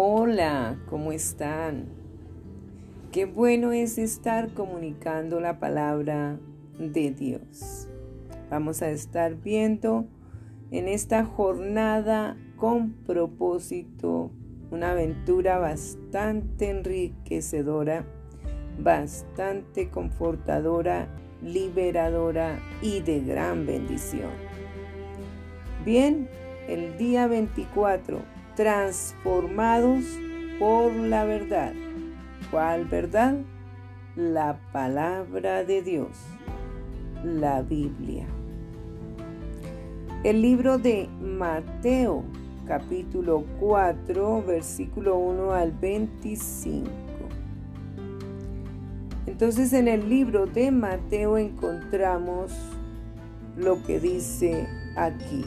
Hola, ¿cómo están? Qué bueno es estar comunicando la palabra de Dios. Vamos a estar viendo en esta jornada con propósito una aventura bastante enriquecedora, bastante confortadora, liberadora y de gran bendición. Bien, el día 24 transformados por la verdad. ¿Cuál verdad? La palabra de Dios, la Biblia. El libro de Mateo, capítulo 4, versículo 1 al 25. Entonces en el libro de Mateo encontramos lo que dice aquí.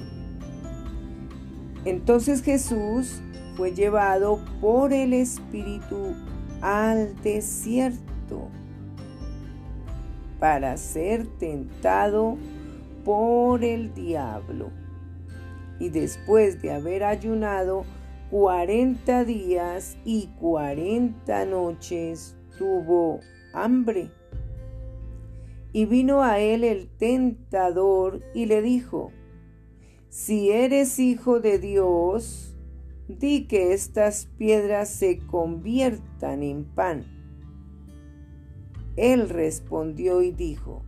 Entonces Jesús fue llevado por el Espíritu al desierto para ser tentado por el diablo. Y después de haber ayunado cuarenta días y cuarenta noches, tuvo hambre. Y vino a él el tentador y le dijo, si eres hijo de Dios, di que estas piedras se conviertan en pan. Él respondió y dijo,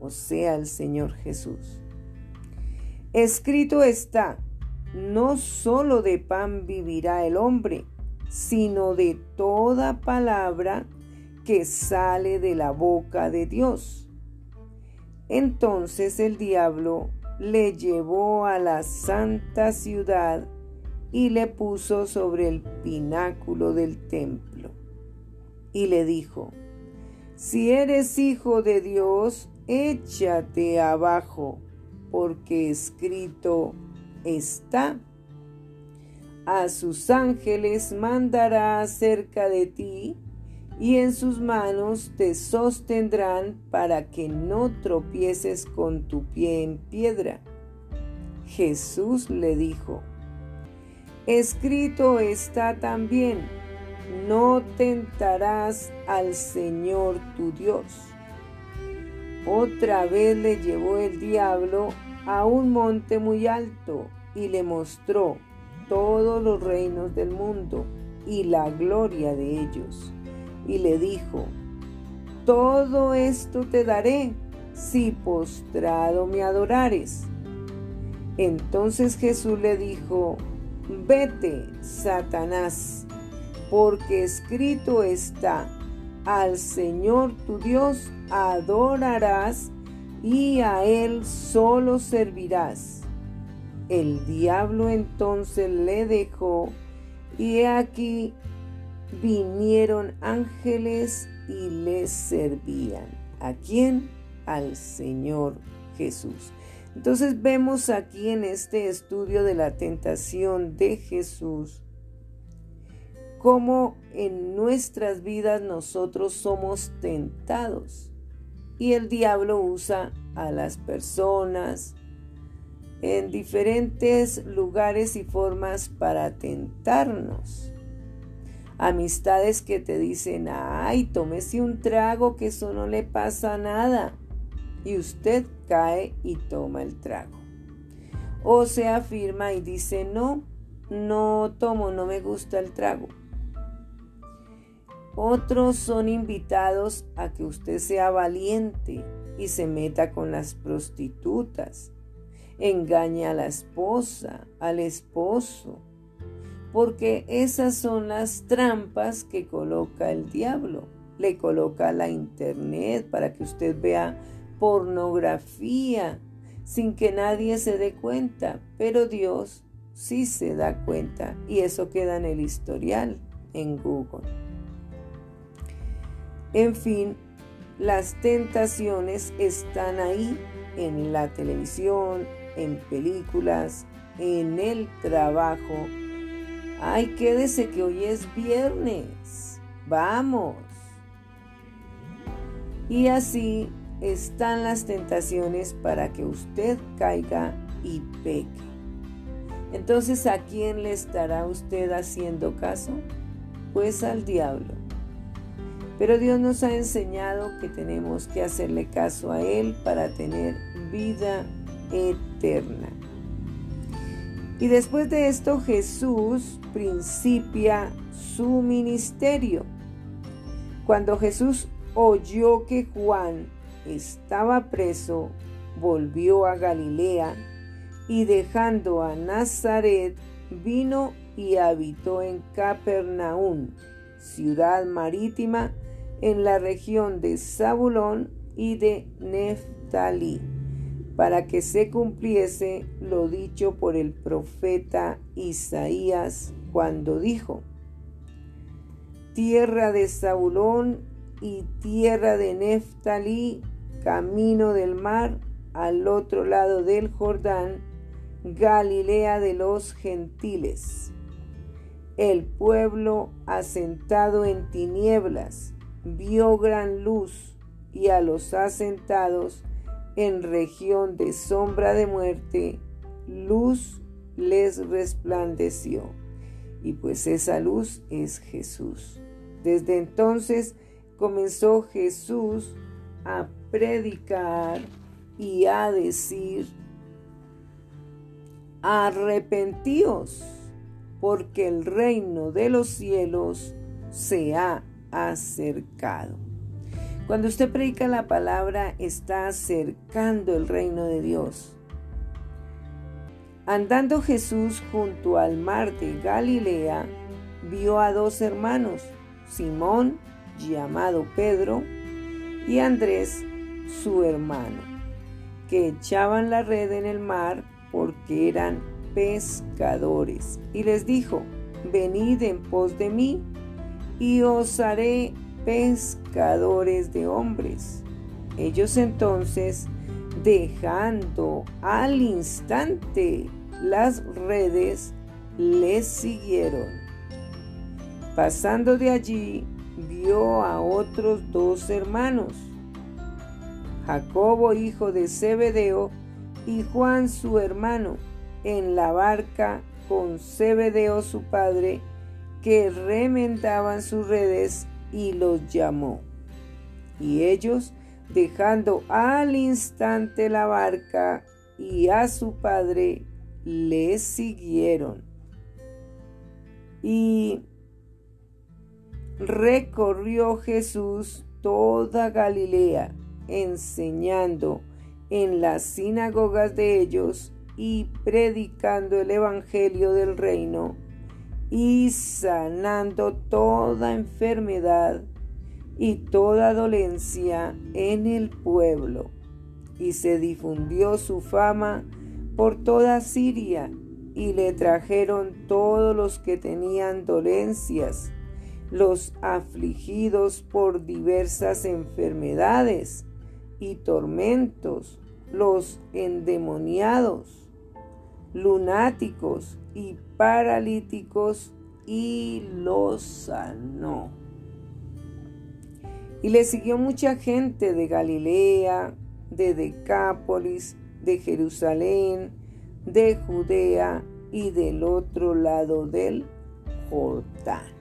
o sea, el Señor Jesús, escrito está, no solo de pan vivirá el hombre, sino de toda palabra que sale de la boca de Dios. Entonces el diablo le llevó a la santa ciudad y le puso sobre el pináculo del templo. Y le dijo, si eres hijo de Dios, échate abajo, porque escrito está, a sus ángeles mandará acerca de ti y en sus manos te sostendrán para que no tropieces con tu pie en piedra. Jesús le dijo, escrito está también, no tentarás al Señor tu Dios. Otra vez le llevó el diablo a un monte muy alto y le mostró todos los reinos del mundo y la gloria de ellos y le dijo, todo esto te daré si postrado me adorares. Entonces Jesús le dijo, vete, Satanás, porque escrito está, al Señor tu Dios adorarás y a Él solo servirás. El diablo entonces le dejó y aquí vinieron ángeles y les servían. ¿A quién? Al Señor Jesús. Entonces vemos aquí en este estudio de la tentación de Jesús cómo en nuestras vidas nosotros somos tentados y el diablo usa a las personas en diferentes lugares y formas para tentarnos amistades que te dicen, ay, tómese un trago que eso no le pasa nada. Y usted cae y toma el trago. O se afirma y dice, no, no tomo, no me gusta el trago. Otros son invitados a que usted sea valiente y se meta con las prostitutas. Engaña a la esposa, al esposo, porque esas son las trampas que coloca el diablo. Le coloca la internet para que usted vea pornografía sin que nadie se dé cuenta, pero Dios sí se da cuenta y eso queda en el historial en Google. En fin, las tentaciones están ahí en la televisión, en películas, en el trabajo, Ay, quédese que hoy es viernes. Vamos. Y así están las tentaciones para que usted caiga y peque. Entonces, ¿a quién le estará usted haciendo caso? Pues al diablo. Pero Dios nos ha enseñado que tenemos que hacerle caso a Él para tener vida eterna. Y después de esto Jesús principia su ministerio. Cuando Jesús oyó que Juan estaba preso, volvió a Galilea y dejando a Nazaret, vino y habitó en Capernaum, ciudad marítima en la región de Zabulón y de Neftalí, para que se cumpliese lo dicho por el profeta Isaías cuando dijo, Tierra de Zabulón y tierra de Neftalí, camino del mar, al otro lado del Jordán, Galilea de los gentiles. El pueblo asentado en tinieblas vio gran luz y a los asentados en región de sombra de muerte, luz les resplandeció. Y pues esa luz es Jesús. Desde entonces comenzó Jesús a predicar y a decir, arrepentíos, porque el reino de los cielos se ha acercado. Cuando usted predica la palabra, está acercando el reino de Dios. Andando Jesús junto al mar de Galilea, vio a dos hermanos, Simón, llamado Pedro, y Andrés, su hermano, que echaban la red en el mar porque eran pescadores. Y les dijo, venid en pos de mí, y os haré pescadores de hombres. Ellos entonces, dejando al instante las redes, les siguieron. Pasando de allí, vio a otros dos hermanos, Jacobo hijo de Zebedeo y Juan su hermano, en la barca con Zebedeo su padre, que remendaban sus redes y los llamó. Y ellos, dejando al instante la barca y a su padre, le siguieron. Y recorrió Jesús toda Galilea, enseñando en las sinagogas de ellos y predicando el Evangelio del reino y sanando toda enfermedad y toda dolencia en el pueblo. Y se difundió su fama por toda Siria y le trajeron todos los que tenían dolencias los afligidos por diversas enfermedades y tormentos, los endemoniados, lunáticos y paralíticos, y los sanó. Y le siguió mucha gente de Galilea, de Decápolis, de Jerusalén, de Judea y del otro lado del Jordán.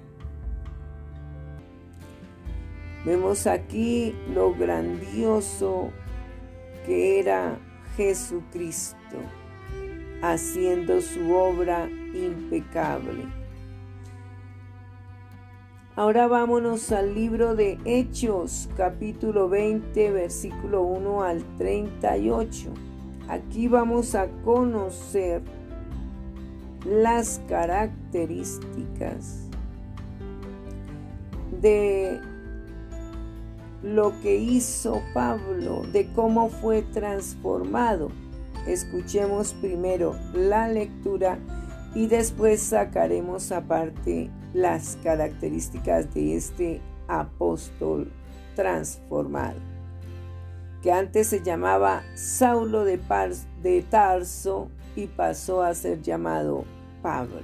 Vemos aquí lo grandioso que era Jesucristo haciendo su obra impecable. Ahora vámonos al libro de Hechos, capítulo 20, versículo 1 al 38. Aquí vamos a conocer las características de lo que hizo Pablo, de cómo fue transformado. Escuchemos primero la lectura y después sacaremos aparte las características de este apóstol transformado, que antes se llamaba Saulo de, de Tarso y pasó a ser llamado Pablo.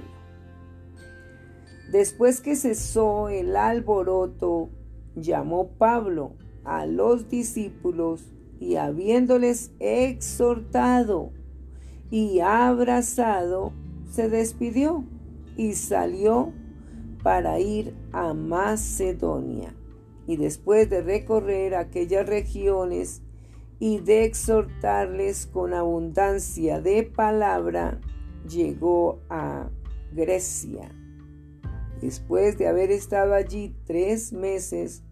Después que cesó el alboroto llamó Pablo a los discípulos y habiéndoles exhortado y abrazado, se despidió y salió para ir a Macedonia. Y después de recorrer aquellas regiones y de exhortarles con abundancia de palabra, llegó a Grecia. Después de haber estado allí tres meses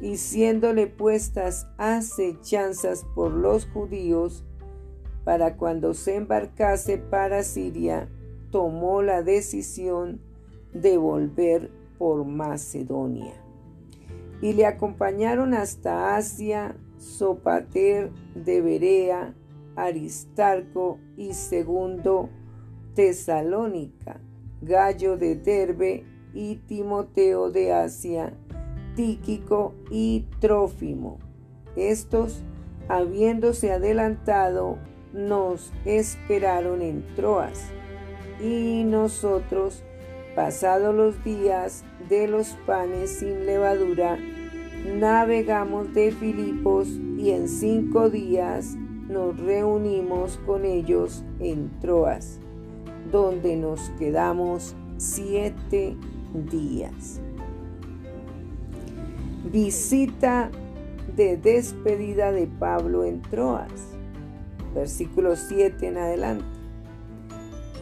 y siéndole puestas acechanzas por los judíos, para cuando se embarcase para Siria, tomó la decisión de volver por Macedonia. Y le acompañaron hasta Asia Sopater de Berea, Aristarco y segundo Tesalónica, Gallo de Derbe y Timoteo de Asia, Tíquico y Trófimo. Estos, habiéndose adelantado, nos esperaron en Troas y nosotros, pasados los días de los panes sin levadura, navegamos de Filipos y en cinco días nos reunimos con ellos en Troas, donde nos quedamos siete días. Visita de despedida de Pablo en Troas, versículo 7 en adelante.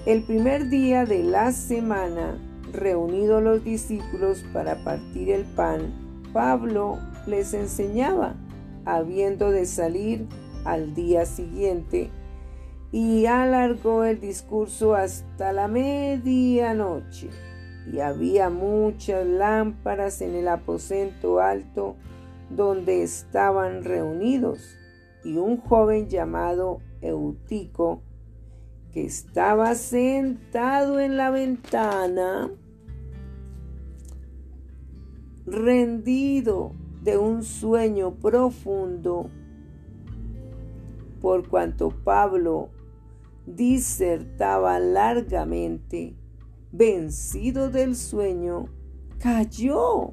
El primer día de la semana, reunidos los discípulos para partir el pan, Pablo les enseñaba, habiendo de salir al día siguiente, y alargó el discurso hasta la medianoche. Y había muchas lámparas en el aposento alto donde estaban reunidos, y un joven llamado Eutico, que estaba sentado en la ventana, rendido de un sueño profundo, por cuanto Pablo disertaba largamente, vencido del sueño, cayó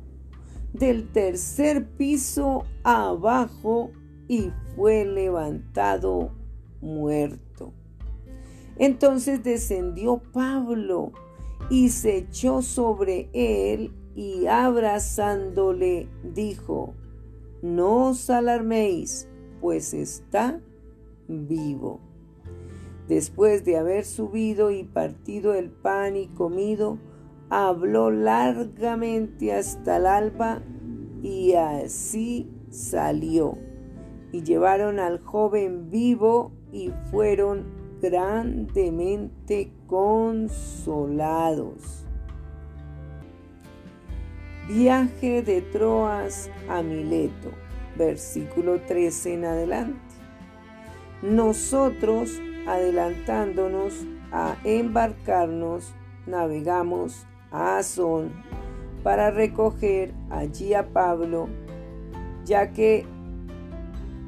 del tercer piso abajo y fue levantado muerto. Entonces descendió Pablo y se echó sobre él y abrazándole dijo, no os alarméis, pues está vivo. Después de haber subido y partido el pan y comido, habló largamente hasta el alba y así salió. Y llevaron al joven vivo y fueron grandemente consolados. Viaje de Troas a Mileto, versículo 13 en adelante. Nosotros, adelantándonos a embarcarnos, navegamos a Azón para recoger allí a Pablo, ya que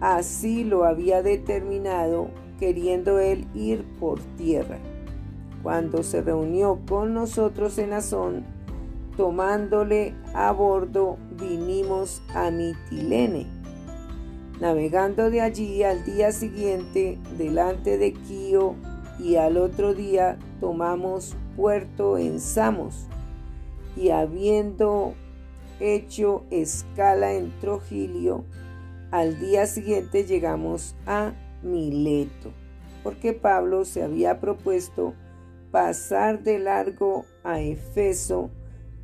así lo había determinado queriendo él ir por tierra. Cuando se reunió con nosotros en Azón, tomándole a bordo, vinimos a Mitilene. Navegando de allí al día siguiente delante de Quío y al otro día tomamos puerto en Samos y habiendo hecho escala en Trogilio, al día siguiente llegamos a Mileto, porque Pablo se había propuesto pasar de largo a Efeso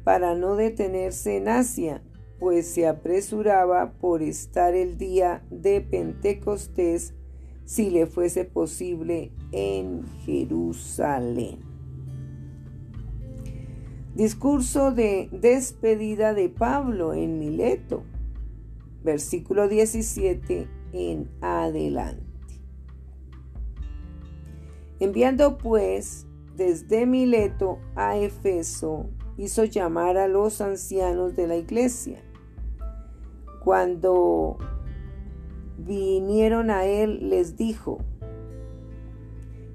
para no detenerse en Asia, pues se apresuraba por estar el día de Pentecostés si le fuese posible en Jerusalén. Discurso de despedida de Pablo en Mileto, versículo 17 en adelante. Enviando pues desde Mileto a Efeso, hizo llamar a los ancianos de la iglesia. Cuando vinieron a él, les dijo,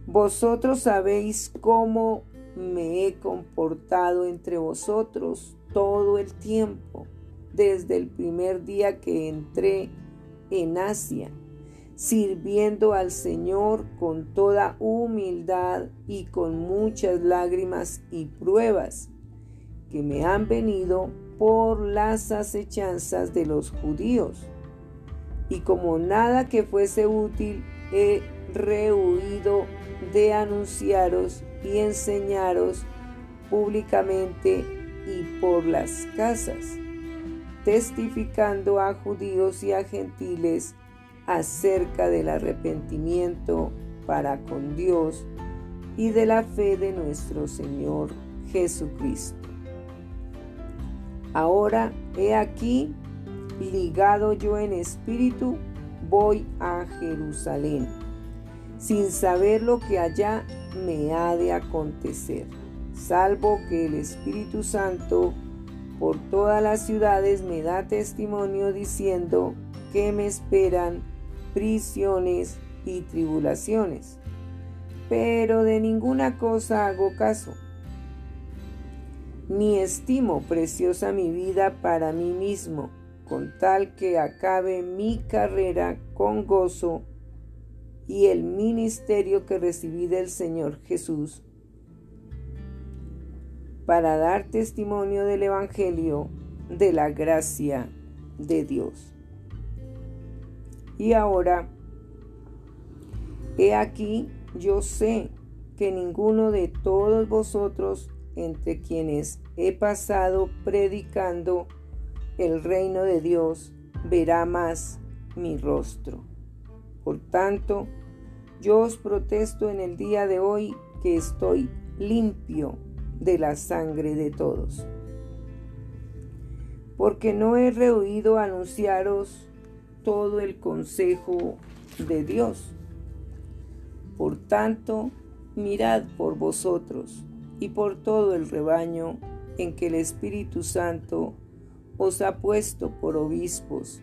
Vosotros sabéis cómo me he comportado entre vosotros todo el tiempo, desde el primer día que entré en Asia sirviendo al Señor con toda humildad y con muchas lágrimas y pruebas que me han venido por las acechanzas de los judíos. Y como nada que fuese útil, he rehuido de anunciaros y enseñaros públicamente y por las casas, testificando a judíos y a gentiles acerca del arrepentimiento para con Dios y de la fe de nuestro Señor Jesucristo. Ahora he aquí, ligado yo en espíritu, voy a Jerusalén, sin saber lo que allá me ha de acontecer, salvo que el Espíritu Santo por todas las ciudades me da testimonio diciendo que me esperan prisiones y tribulaciones. Pero de ninguna cosa hago caso, ni estimo preciosa mi vida para mí mismo, con tal que acabe mi carrera con gozo y el ministerio que recibí del Señor Jesús, para dar testimonio del Evangelio de la gracia de Dios. Y ahora, he aquí, yo sé que ninguno de todos vosotros entre quienes he pasado predicando el reino de Dios verá más mi rostro. Por tanto, yo os protesto en el día de hoy que estoy limpio de la sangre de todos. Porque no he rehuido anunciaros todo el consejo de Dios. Por tanto, mirad por vosotros y por todo el rebaño en que el Espíritu Santo os ha puesto por obispos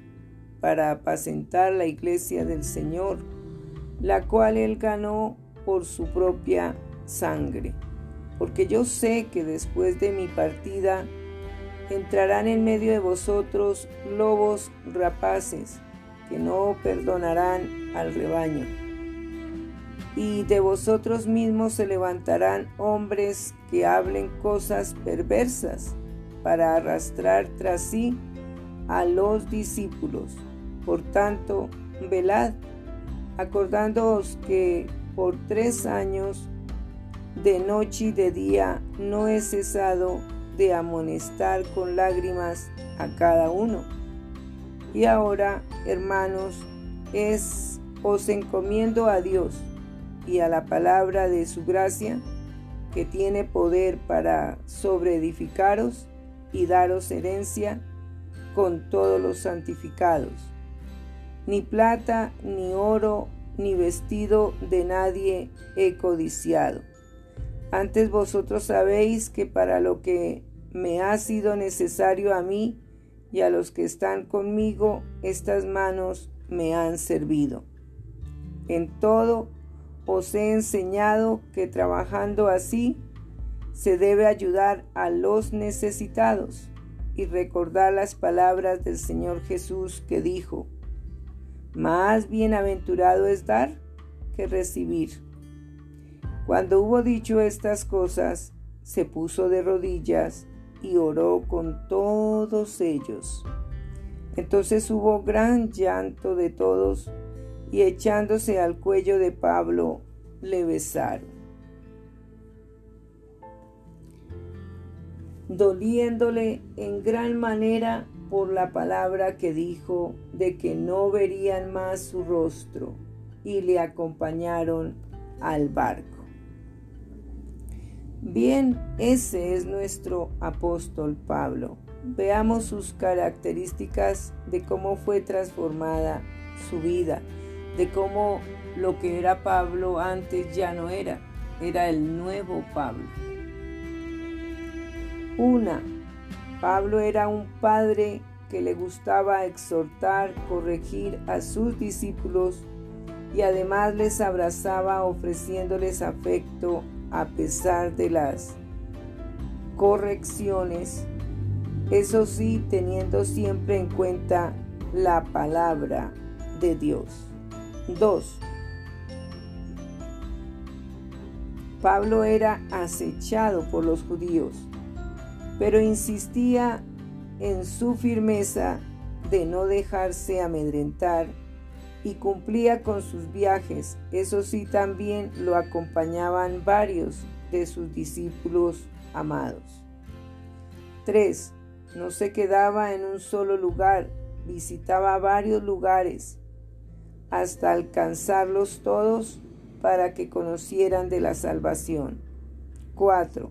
para apacentar la iglesia del Señor, la cual él ganó por su propia sangre. Porque yo sé que después de mi partida entrarán en medio de vosotros lobos rapaces que no perdonarán al rebaño. Y de vosotros mismos se levantarán hombres que hablen cosas perversas para arrastrar tras sí a los discípulos. Por tanto, velad, acordándoos que por tres años, de noche y de día, no he cesado de amonestar con lágrimas a cada uno y ahora, hermanos, es os encomiendo a Dios y a la palabra de su gracia, que tiene poder para sobreedificaros y daros herencia con todos los santificados. Ni plata, ni oro, ni vestido de nadie he codiciado. Antes vosotros sabéis que para lo que me ha sido necesario a mí, y a los que están conmigo estas manos me han servido. En todo os he enseñado que trabajando así se debe ayudar a los necesitados y recordar las palabras del Señor Jesús que dijo, más bienaventurado es dar que recibir. Cuando hubo dicho estas cosas, se puso de rodillas y oró con todos ellos. Entonces hubo gran llanto de todos y echándose al cuello de Pablo le besaron. doliéndole en gran manera por la palabra que dijo de que no verían más su rostro, y le acompañaron al barco. Bien, ese es nuestro apóstol Pablo. Veamos sus características de cómo fue transformada su vida, de cómo lo que era Pablo antes ya no era, era el nuevo Pablo. Una, Pablo era un padre que le gustaba exhortar, corregir a sus discípulos y además les abrazaba ofreciéndoles afecto a pesar de las correcciones, eso sí teniendo siempre en cuenta la palabra de Dios. 2. Pablo era acechado por los judíos, pero insistía en su firmeza de no dejarse amedrentar y cumplía con sus viajes. Eso sí, también lo acompañaban varios de sus discípulos amados. 3. No se quedaba en un solo lugar, visitaba varios lugares hasta alcanzarlos todos para que conocieran de la salvación. 4.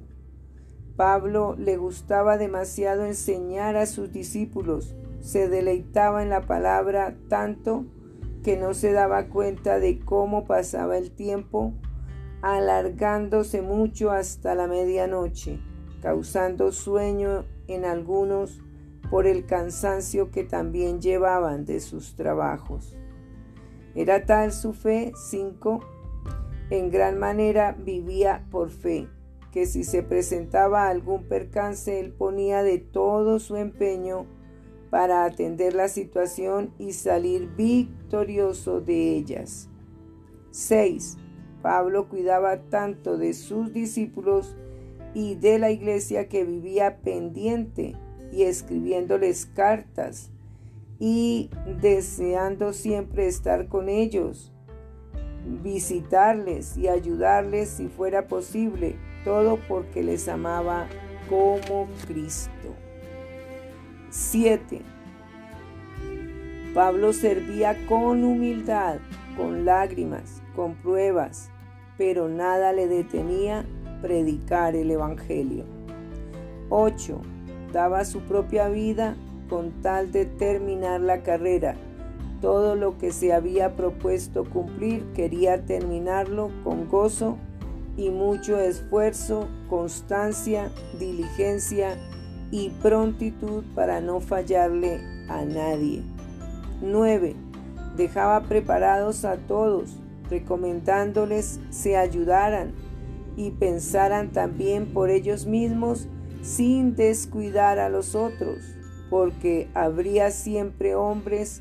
Pablo le gustaba demasiado enseñar a sus discípulos, se deleitaba en la palabra tanto que no se daba cuenta de cómo pasaba el tiempo, alargándose mucho hasta la medianoche, causando sueño en algunos por el cansancio que también llevaban de sus trabajos. Era tal su fe, 5, en gran manera vivía por fe, que si se presentaba algún percance, él ponía de todo su empeño para atender la situación y salir victorioso de ellas. 6. Pablo cuidaba tanto de sus discípulos y de la iglesia que vivía pendiente y escribiéndoles cartas y deseando siempre estar con ellos, visitarles y ayudarles si fuera posible, todo porque les amaba como Cristo. 7. Pablo servía con humildad, con lágrimas, con pruebas, pero nada le detenía predicar el Evangelio. 8. Daba su propia vida con tal de terminar la carrera. Todo lo que se había propuesto cumplir quería terminarlo con gozo y mucho esfuerzo, constancia, diligencia y prontitud para no fallarle a nadie. 9. Dejaba preparados a todos, recomendándoles se ayudaran y pensaran también por ellos mismos sin descuidar a los otros, porque habría siempre hombres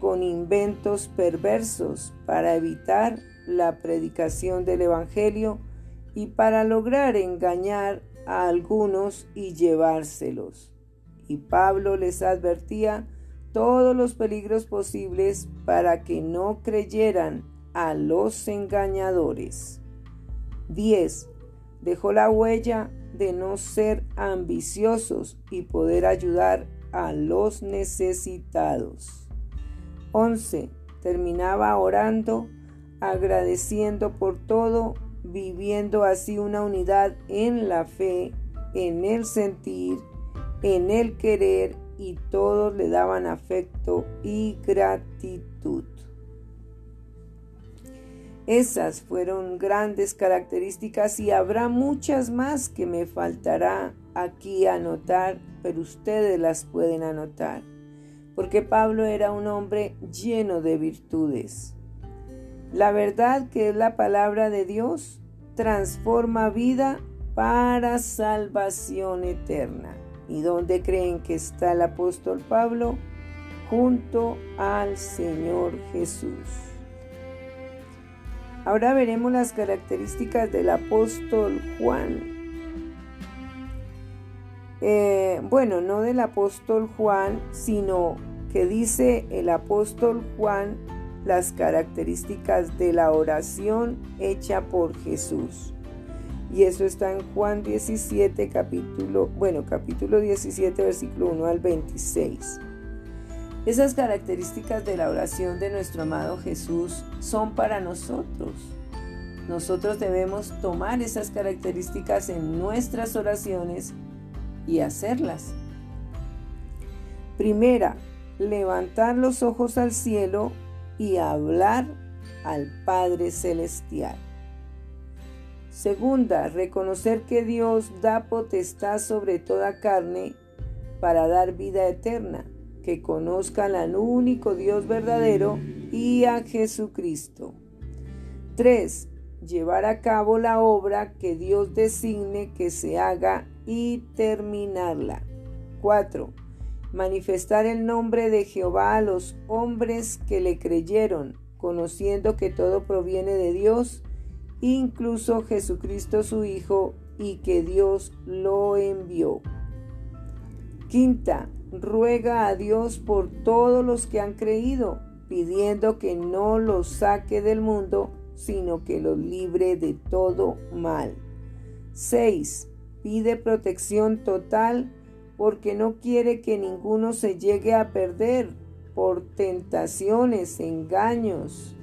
con inventos perversos para evitar la predicación del Evangelio y para lograr engañar a algunos y llevárselos. Y Pablo les advertía todos los peligros posibles para que no creyeran a los engañadores. 10. Dejó la huella de no ser ambiciosos y poder ayudar a los necesitados. 11. Terminaba orando, agradeciendo por todo viviendo así una unidad en la fe, en el sentir, en el querer y todos le daban afecto y gratitud. Esas fueron grandes características y habrá muchas más que me faltará aquí anotar, pero ustedes las pueden anotar, porque Pablo era un hombre lleno de virtudes. La verdad que es la palabra de Dios transforma vida para salvación eterna. ¿Y dónde creen que está el apóstol Pablo? Junto al Señor Jesús. Ahora veremos las características del apóstol Juan. Eh, bueno, no del apóstol Juan, sino que dice el apóstol Juan las características de la oración hecha por Jesús. Y eso está en Juan 17, capítulo, bueno, capítulo 17, versículo 1 al 26. Esas características de la oración de nuestro amado Jesús son para nosotros. Nosotros debemos tomar esas características en nuestras oraciones y hacerlas. Primera, levantar los ojos al cielo y hablar al Padre Celestial. Segunda, reconocer que Dios da potestad sobre toda carne para dar vida eterna, que conozcan al único Dios verdadero y a Jesucristo. 3. Llevar a cabo la obra que Dios designe que se haga y terminarla. 4 manifestar el nombre de Jehová a los hombres que le creyeron, conociendo que todo proviene de Dios, incluso Jesucristo su Hijo, y que Dios lo envió. Quinta, ruega a Dios por todos los que han creído, pidiendo que no los saque del mundo, sino que los libre de todo mal. 6. Pide protección total porque no quiere que ninguno se llegue a perder por tentaciones, engaños,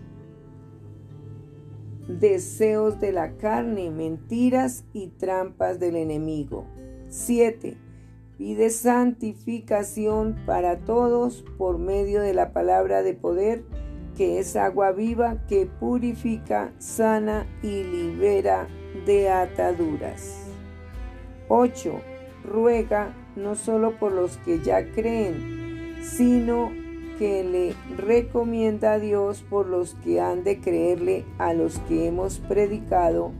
deseos de la carne, mentiras y trampas del enemigo. 7. Pide santificación para todos por medio de la palabra de poder, que es agua viva que purifica, sana y libera de ataduras. 8. Ruega no solo por los que ya creen, sino que le recomienda a Dios por los que han de creerle a los que hemos predicado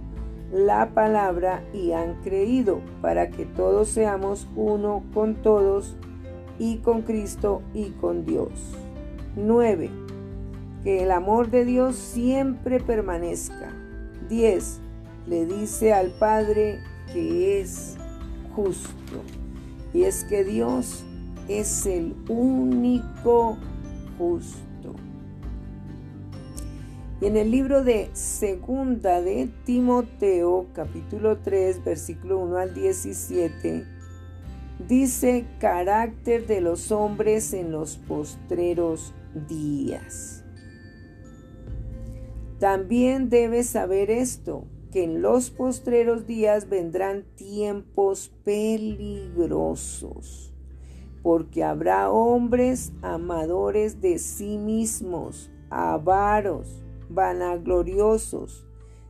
la palabra y han creído, para que todos seamos uno con todos y con Cristo y con Dios. 9. Que el amor de Dios siempre permanezca. 10. Le dice al Padre que es justo. Y es que Dios es el único justo. Y en el libro de Segunda de Timoteo, capítulo 3, versículo 1 al 17, dice carácter de los hombres en los postreros días. También debes saber esto, que en los postreros días vendrán tiempos peligrosos porque habrá hombres amadores de sí mismos, avaros, vanagloriosos,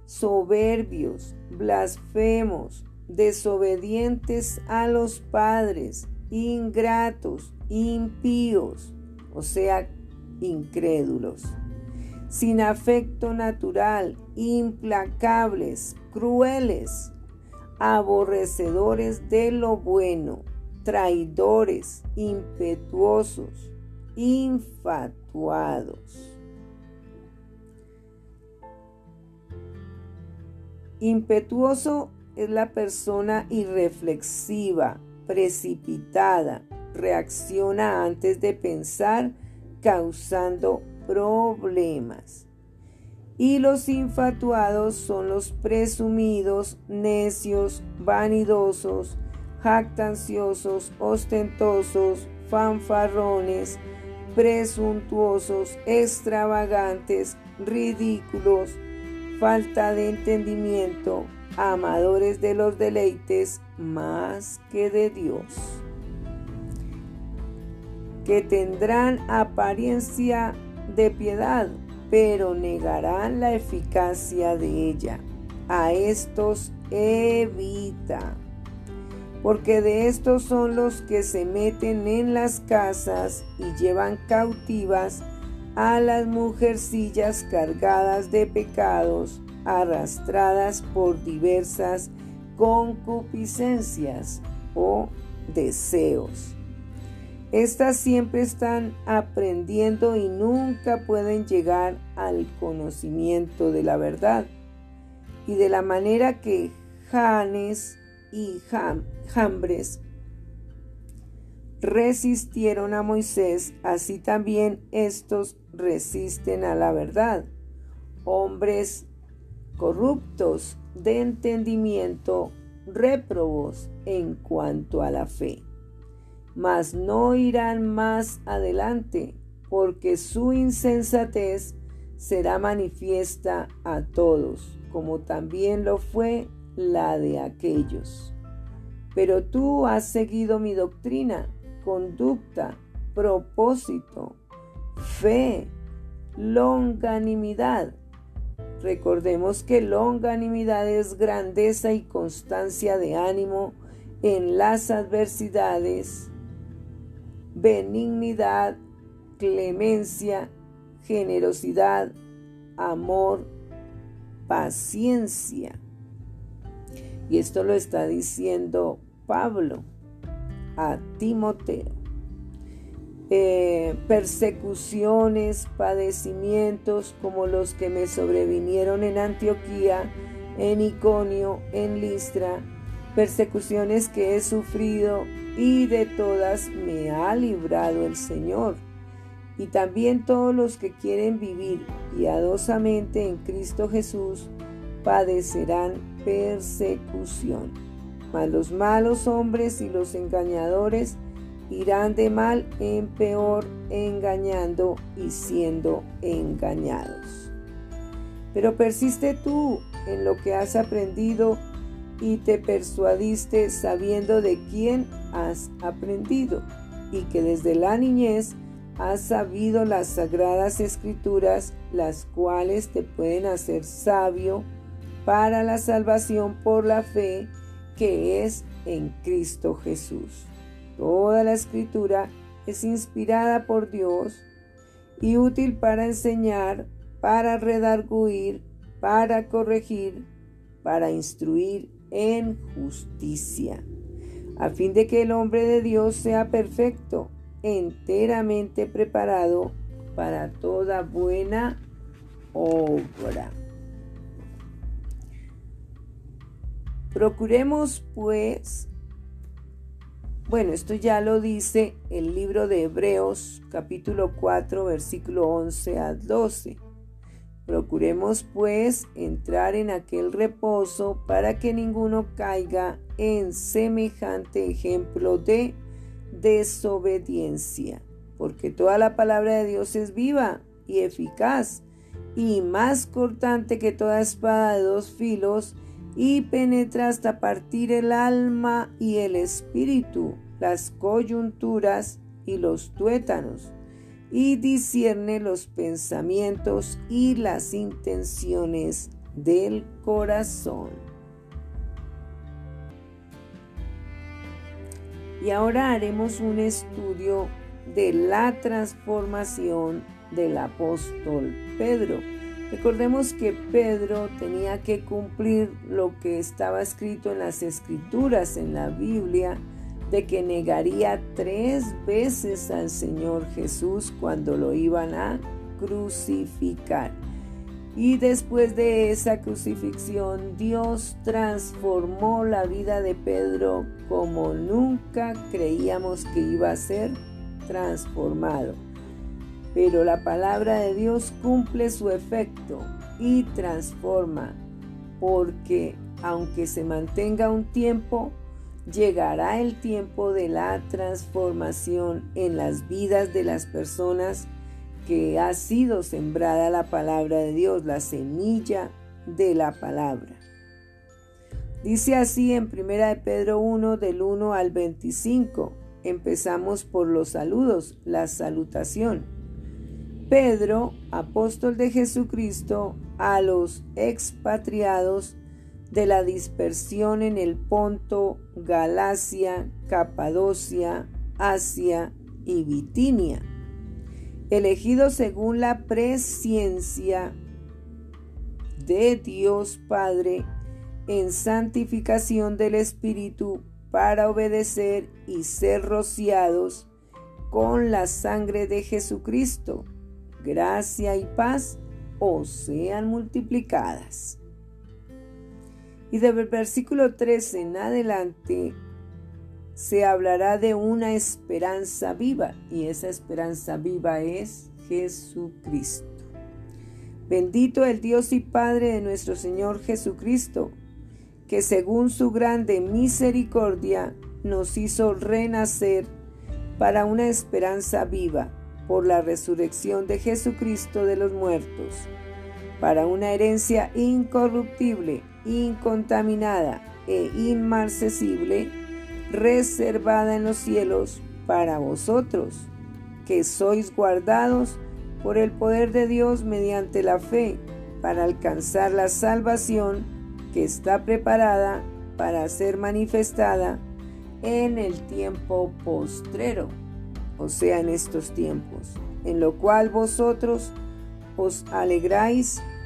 soberbios, blasfemos, desobedientes a los padres, ingratos, impíos, o sea, incrédulos, sin afecto natural, implacables, crueles, aborrecedores de lo bueno traidores, impetuosos, infatuados. Impetuoso es la persona irreflexiva, precipitada, reacciona antes de pensar, causando problemas. Y los infatuados son los presumidos, necios, vanidosos, jactanciosos, ostentosos, fanfarrones, presuntuosos, extravagantes, ridículos, falta de entendimiento, amadores de los deleites más que de Dios, que tendrán apariencia de piedad, pero negarán la eficacia de ella. A estos evita porque de estos son los que se meten en las casas y llevan cautivas a las mujercillas cargadas de pecados, arrastradas por diversas concupiscencias o deseos. Estas siempre están aprendiendo y nunca pueden llegar al conocimiento de la verdad. Y de la manera que Janes y Jambres resistieron a Moisés, así también estos resisten a la verdad. Hombres corruptos de entendimiento, réprobos en cuanto a la fe. Mas no irán más adelante, porque su insensatez será manifiesta a todos, como también lo fue la de aquellos. Pero tú has seguido mi doctrina, conducta, propósito, fe, longanimidad. Recordemos que longanimidad es grandeza y constancia de ánimo en las adversidades, benignidad, clemencia, generosidad, amor, paciencia. Y esto lo está diciendo Pablo a Timoteo. eh, persecuciones, padecimientos como los que me sobrevinieron en Antioquía, en Iconio, en Listra, persecuciones que he sufrido y de todas me ha librado el Señor. Y también todos los que quieren vivir piadosamente en Cristo Jesús padecerán persecución. Mas los malos hombres y los engañadores irán de mal en peor engañando y siendo engañados. Pero persiste tú en lo que has aprendido y te persuadiste sabiendo de quién has aprendido y que desde la niñez has sabido las sagradas escrituras, las cuales te pueden hacer sabio para la salvación por la fe que es en Cristo Jesús. Toda la escritura es inspirada por Dios y útil para enseñar, para redarguir, para corregir, para instruir en justicia, a fin de que el hombre de Dios sea perfecto, enteramente preparado para toda buena obra. Procuremos, pues, bueno, esto ya lo dice el libro de Hebreos capítulo 4 versículo 11 a 12. Procuremos pues entrar en aquel reposo para que ninguno caiga en semejante ejemplo de desobediencia, porque toda la palabra de Dios es viva y eficaz y más cortante que toda espada de dos filos y penetra hasta partir el alma y el espíritu, las coyunturas y los tuétanos, y discierne los pensamientos y las intenciones del corazón. Y ahora haremos un estudio de la transformación del apóstol Pedro. Recordemos que Pedro tenía que cumplir lo que estaba escrito en las escrituras, en la Biblia, de que negaría tres veces al Señor Jesús cuando lo iban a crucificar. Y después de esa crucifixión, Dios transformó la vida de Pedro como nunca creíamos que iba a ser transformado pero la palabra de Dios cumple su efecto y transforma, porque aunque se mantenga un tiempo, llegará el tiempo de la transformación en las vidas de las personas que ha sido sembrada la palabra de Dios, la semilla de la palabra. Dice así en 1 de Pedro 1 del 1 al 25. Empezamos por los saludos, la salutación. Pedro, apóstol de Jesucristo, a los expatriados de la dispersión en el Ponto, Galacia, Capadocia, Asia y Bitinia, elegidos según la presciencia de Dios Padre en santificación del Espíritu para obedecer y ser rociados con la sangre de Jesucristo gracia y paz os sean multiplicadas. Y del versículo 13 en adelante se hablará de una esperanza viva y esa esperanza viva es Jesucristo. Bendito el Dios y Padre de nuestro Señor Jesucristo, que según su grande misericordia nos hizo renacer para una esperanza viva por la resurrección de Jesucristo de los muertos, para una herencia incorruptible, incontaminada e inmarcesible, reservada en los cielos para vosotros, que sois guardados por el poder de Dios mediante la fe, para alcanzar la salvación que está preparada para ser manifestada en el tiempo postrero o sea, en estos tiempos, en lo cual vosotros os alegráis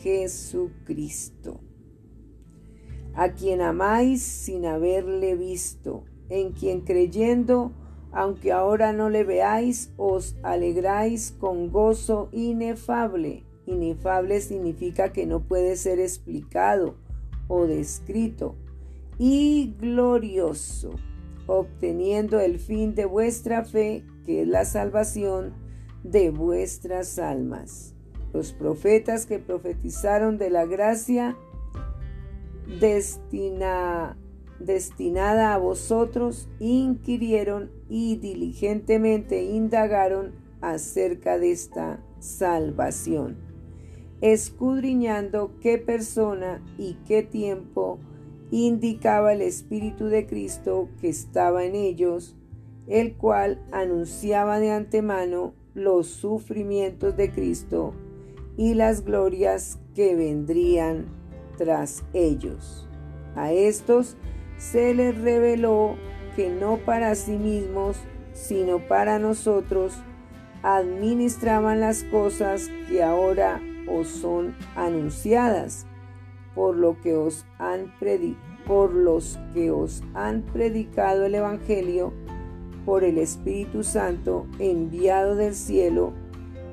Jesucristo, a quien amáis sin haberle visto, en quien creyendo, aunque ahora no le veáis, os alegráis con gozo inefable. Inefable significa que no puede ser explicado o descrito. Y glorioso, obteniendo el fin de vuestra fe, que es la salvación de vuestras almas. Los profetas que profetizaron de la gracia destina, destinada a vosotros, inquirieron y diligentemente indagaron acerca de esta salvación, escudriñando qué persona y qué tiempo indicaba el Espíritu de Cristo que estaba en ellos, el cual anunciaba de antemano los sufrimientos de Cristo y las glorias que vendrían tras ellos. A estos se les reveló que no para sí mismos, sino para nosotros, administraban las cosas que ahora os son anunciadas, por lo que os han por los que os han predicado el evangelio por el Espíritu Santo enviado del cielo,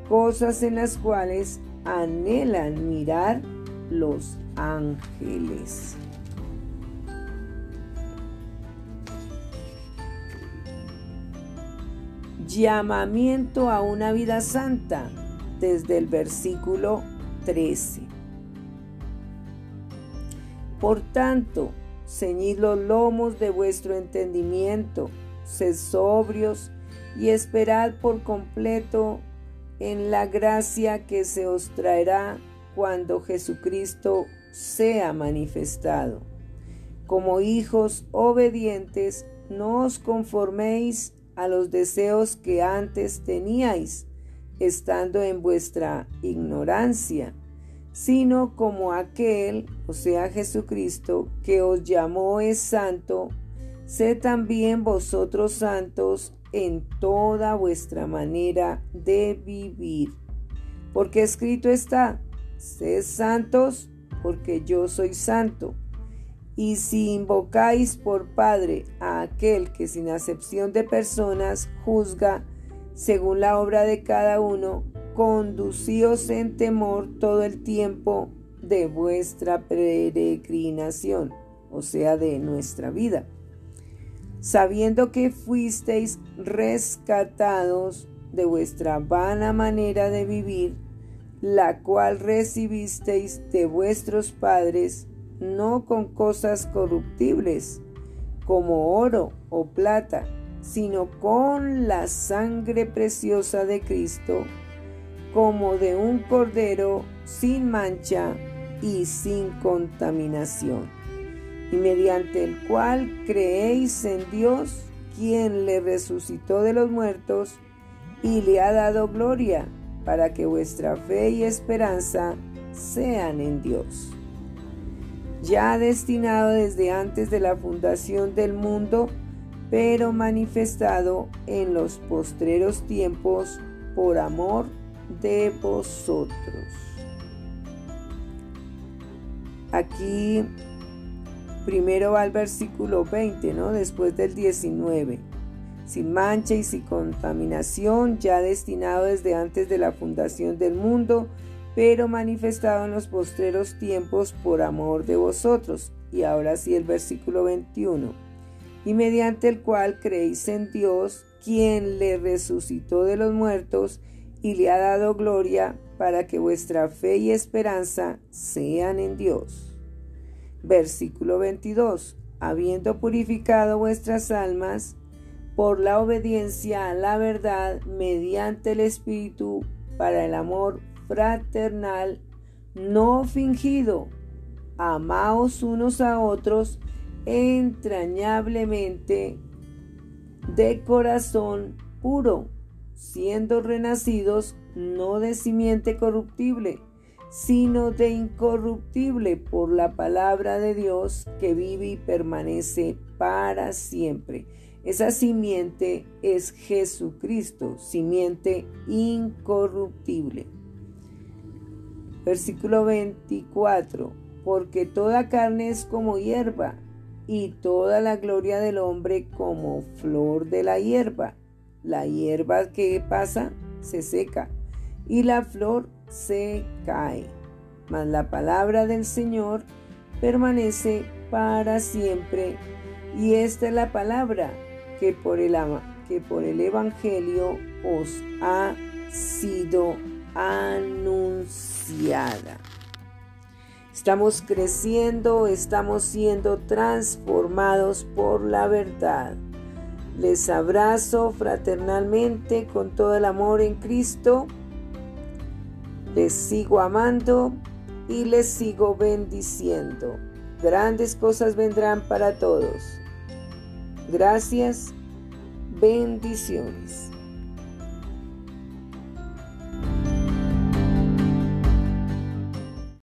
cosas en las cuales anhelan mirar los ángeles. Llamamiento a una vida santa desde el versículo 13. Por tanto, ceñid los lomos de vuestro entendimiento, sed sobrios y esperad por completo en la gracia que se os traerá cuando Jesucristo sea manifestado. Como hijos obedientes, no os conforméis a los deseos que antes teníais, estando en vuestra ignorancia, sino como aquel, o sea Jesucristo, que os llamó es santo, sed también vosotros santos en toda vuestra manera de vivir. Porque escrito está, sed santos porque yo soy santo. Y si invocáis por Padre a aquel que sin acepción de personas juzga según la obra de cada uno, conducíos en temor todo el tiempo de vuestra peregrinación, o sea, de nuestra vida sabiendo que fuisteis rescatados de vuestra vana manera de vivir, la cual recibisteis de vuestros padres, no con cosas corruptibles, como oro o plata, sino con la sangre preciosa de Cristo, como de un cordero sin mancha y sin contaminación y mediante el cual creéis en Dios, quien le resucitó de los muertos y le ha dado gloria, para que vuestra fe y esperanza sean en Dios. Ya destinado desde antes de la fundación del mundo, pero manifestado en los postreros tiempos por amor de vosotros. Aquí Primero va el versículo 20, ¿no? Después del 19. Sin mancha y sin contaminación, ya destinado desde antes de la fundación del mundo, pero manifestado en los postreros tiempos por amor de vosotros. Y ahora sí el versículo 21. Y mediante el cual creéis en Dios, quien le resucitó de los muertos y le ha dado gloria para que vuestra fe y esperanza sean en Dios. Versículo 22. Habiendo purificado vuestras almas por la obediencia a la verdad mediante el Espíritu para el amor fraternal no fingido, amaos unos a otros entrañablemente de corazón puro, siendo renacidos no de simiente corruptible, sino de incorruptible por la palabra de Dios que vive y permanece para siempre. Esa simiente es Jesucristo, simiente incorruptible. Versículo 24, porque toda carne es como hierba, y toda la gloria del hombre como flor de la hierba. La hierba que pasa se seca, y la flor se cae. Mas la palabra del Señor permanece para siempre. Y esta es la palabra que por el, que por el Evangelio os ha sido anunciada. Estamos creciendo, estamos siendo transformados por la verdad. Les abrazo fraternalmente con todo el amor en Cristo. Les sigo amando y les sigo bendiciendo. Grandes cosas vendrán para todos. Gracias. Bendiciones.